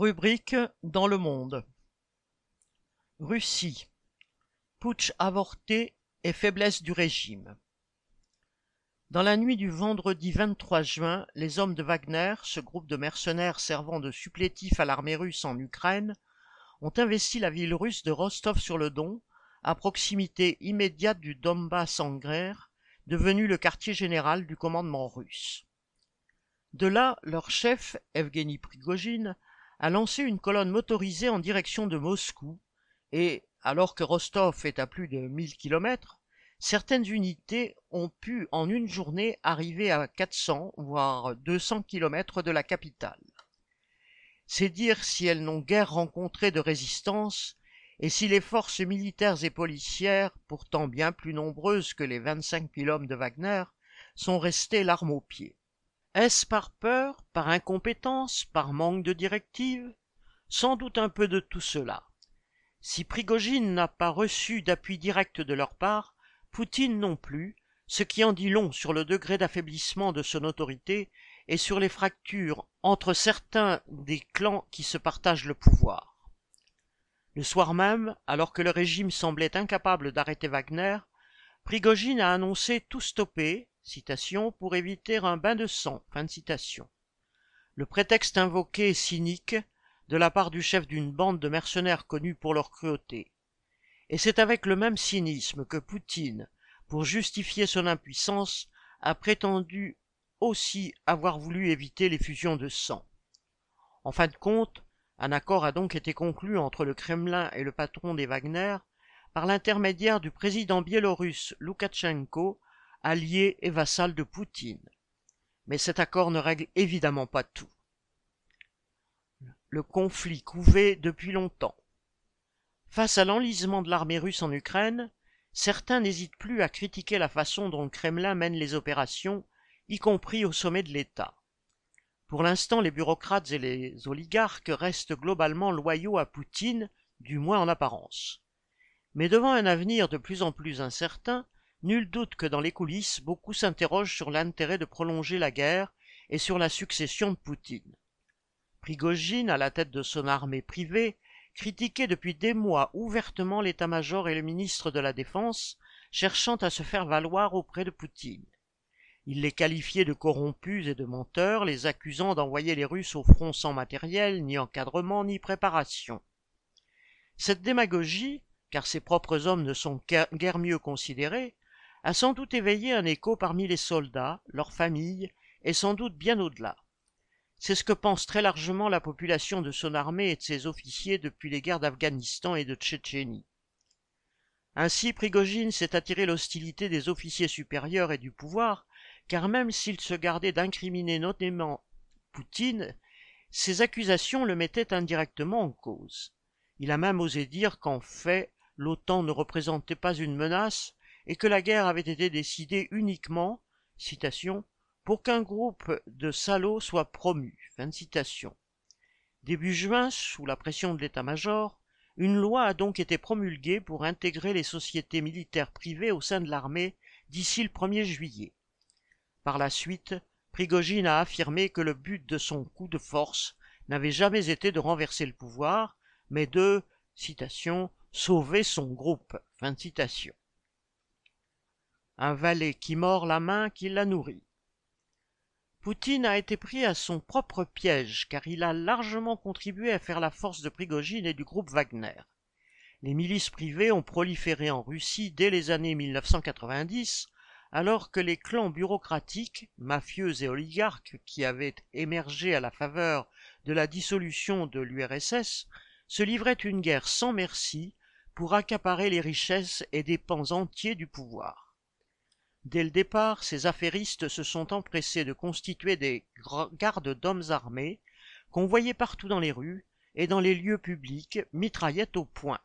Rubrique dans le monde. Russie. Putsch avorté et faiblesse du régime. Dans la nuit du vendredi 23 juin, les hommes de Wagner, ce groupe de mercenaires servant de supplétif à l'armée russe en Ukraine, ont investi la ville russe de Rostov-sur-le-Don, à proximité immédiate du Donbass guerre, devenu le quartier général du commandement russe. De là, leur chef, Evgeny Prigogine, a lancé une colonne motorisée en direction de Moscou et, alors que Rostov est à plus de 1000 kilomètres, certaines unités ont pu en une journée arriver à 400 voire 200 kilomètres de la capitale. C'est dire si elles n'ont guère rencontré de résistance et si les forces militaires et policières, pourtant bien plus nombreuses que les 25 000 hommes de Wagner, sont restées l'arme au pied. Est-ce par peur, par incompétence, par manque de directives? Sans doute un peu de tout cela. Si Prigogine n'a pas reçu d'appui direct de leur part, Poutine non plus, ce qui en dit long sur le degré d'affaiblissement de son autorité et sur les fractures entre certains des clans qui se partagent le pouvoir. Le soir même, alors que le régime semblait incapable d'arrêter Wagner, Prigogine a annoncé tout stopper, pour éviter un bain de sang. Le prétexte invoqué cynique de la part du chef d'une bande de mercenaires connus pour leur cruauté. Et c'est avec le même cynisme que Poutine, pour justifier son impuissance, a prétendu aussi avoir voulu éviter les fusions de sang. En fin de compte, un accord a donc été conclu entre le Kremlin et le patron des Wagner par l'intermédiaire du président biélorusse Loukachenko allié et vassal de Poutine. Mais cet accord ne règle évidemment pas tout. Le conflit couvait depuis longtemps. Face à l'enlisement de l'armée russe en Ukraine, certains n'hésitent plus à critiquer la façon dont le Kremlin mène les opérations, y compris au sommet de l'État. Pour l'instant, les bureaucrates et les oligarques restent globalement loyaux à Poutine, du moins en apparence. Mais devant un avenir de plus en plus incertain, Nul doute que dans les coulisses, beaucoup s'interrogent sur l'intérêt de prolonger la guerre et sur la succession de Poutine. Prigogine, à la tête de son armée privée, critiquait depuis des mois ouvertement l'état-major et le ministre de la Défense, cherchant à se faire valoir auprès de Poutine. Il les qualifiait de corrompus et de menteurs, les accusant d'envoyer les Russes au front sans matériel, ni encadrement, ni préparation. Cette démagogie, car ses propres hommes ne sont guère mieux considérés, a sans doute éveillé un écho parmi les soldats, leurs familles, et sans doute bien au-delà. C'est ce que pense très largement la population de son armée et de ses officiers depuis les guerres d'Afghanistan et de Tchétchénie. Ainsi, Prigogine s'est attiré l'hostilité des officiers supérieurs et du pouvoir, car même s'il se gardait d'incriminer notamment Poutine, ses accusations le mettaient indirectement en cause. Il a même osé dire qu'en fait, l'OTAN ne représentait pas une menace, et que la guerre avait été décidée uniquement, pour qu'un groupe de salauds soit promu. Début juin, sous la pression de l'état-major, une loi a donc été promulguée pour intégrer les sociétés militaires privées au sein de l'armée d'ici le 1er juillet. Par la suite, Prigogine a affirmé que le but de son coup de force n'avait jamais été de renverser le pouvoir, mais de, sauver son groupe. Un valet qui mord la main qui la nourrit. Poutine a été pris à son propre piège car il a largement contribué à faire la force de Prigogine et du groupe Wagner. Les milices privées ont proliféré en Russie dès les années 1990 alors que les clans bureaucratiques, mafieux et oligarques qui avaient émergé à la faveur de la dissolution de l'URSS se livraient une guerre sans merci pour accaparer les richesses et des pans entiers du pouvoir. Dès le départ, ces affairistes se sont empressés de constituer des gardes d'hommes armés qu'on voyait partout dans les rues et dans les lieux publics, mitraillettes au point.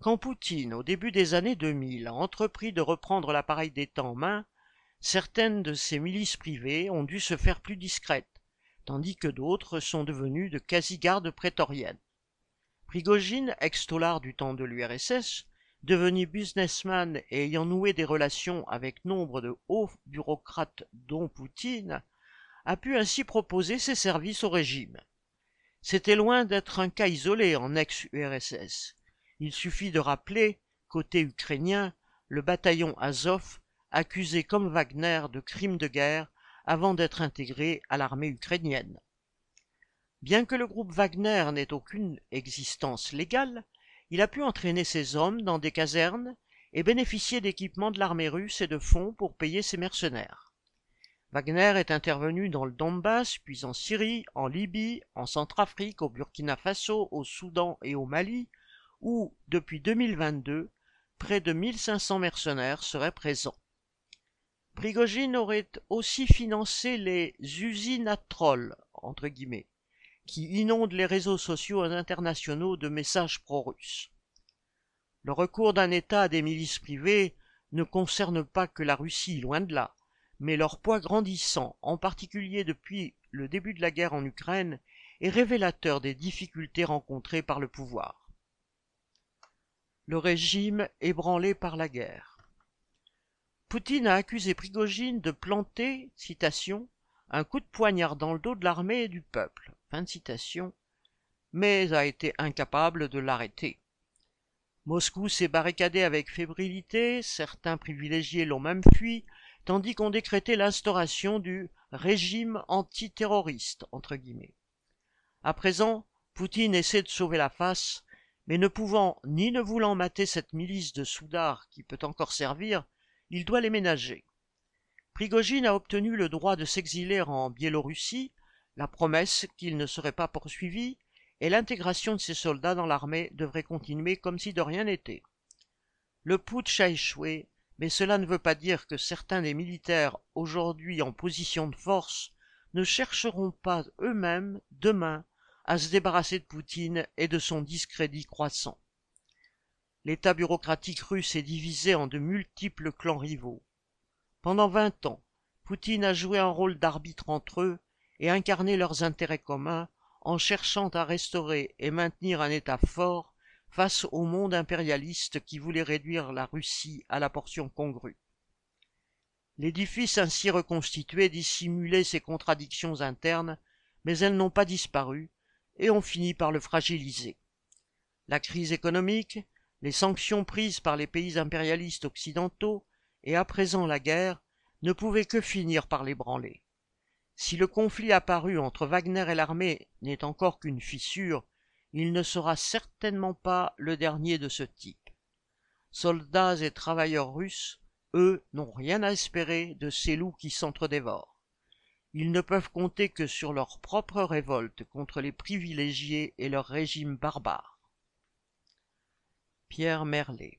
Quand Poutine, au début des années 2000, a entrepris de reprendre l'appareil d'État en main, certaines de ses milices privées ont dû se faire plus discrètes, tandis que d'autres sont devenues de quasi-gardes prétoriennes. Prigogine, ex du temps de l'URSS, Devenu businessman et ayant noué des relations avec nombre de hauts bureaucrates dont Poutine, a pu ainsi proposer ses services au régime. C'était loin d'être un cas isolé en ex-URSS. Il suffit de rappeler, côté ukrainien, le bataillon Azov, accusé comme Wagner de crimes de guerre avant d'être intégré à l'armée ukrainienne. Bien que le groupe Wagner n'ait aucune existence légale, il a pu entraîner ses hommes dans des casernes et bénéficier d'équipements de l'armée russe et de fonds pour payer ses mercenaires. Wagner est intervenu dans le Donbass, puis en Syrie, en Libye, en Centrafrique, au Burkina Faso, au Soudan et au Mali, où, depuis 2022, près de 1500 mercenaires seraient présents. Prigogine aurait aussi financé les usines à entre guillemets, qui inonde les réseaux sociaux internationaux de messages pro-russes. Le recours d'un État à des milices privées ne concerne pas que la Russie, loin de là, mais leur poids grandissant, en particulier depuis le début de la guerre en Ukraine, est révélateur des difficultés rencontrées par le pouvoir. Le régime ébranlé par la guerre. Poutine a accusé Prigogine de planter, un coup de poignard dans le dos de l'armée et du peuple, mais a été incapable de l'arrêter. Moscou s'est barricadé avec fébrilité, certains privilégiés l'ont même fui, tandis qu'on décrétait l'instauration du régime antiterroriste. À présent, Poutine essaie de sauver la face, mais ne pouvant ni ne voulant mater cette milice de soudards qui peut encore servir, il doit les ménager. Prigogine a obtenu le droit de s'exiler en Biélorussie, la promesse qu'il ne serait pas poursuivi, et l'intégration de ses soldats dans l'armée devrait continuer comme si de rien n'était. Le putsch a échoué, mais cela ne veut pas dire que certains des militaires aujourd'hui en position de force ne chercheront pas eux-mêmes demain à se débarrasser de Poutine et de son discrédit croissant. L'état bureaucratique russe est divisé en de multiples clans rivaux. Pendant vingt ans, Poutine a joué un rôle d'arbitre entre eux et incarné leurs intérêts communs en cherchant à restaurer et maintenir un État fort face au monde impérialiste qui voulait réduire la Russie à la portion congrue. L'édifice ainsi reconstitué dissimulait ses contradictions internes, mais elles n'ont pas disparu et ont fini par le fragiliser. La crise économique, les sanctions prises par les pays impérialistes occidentaux et à présent la guerre ne pouvaient que finir par l'ébranler. Si le conflit apparu entre Wagner et l'armée n'est encore qu'une fissure, il ne sera certainement pas le dernier de ce type. Soldats et travailleurs russes, eux, n'ont rien à espérer de ces loups qui s'entre-dévorent. Ils ne peuvent compter que sur leur propre révolte contre les privilégiés et leur régime barbare. Pierre Merlet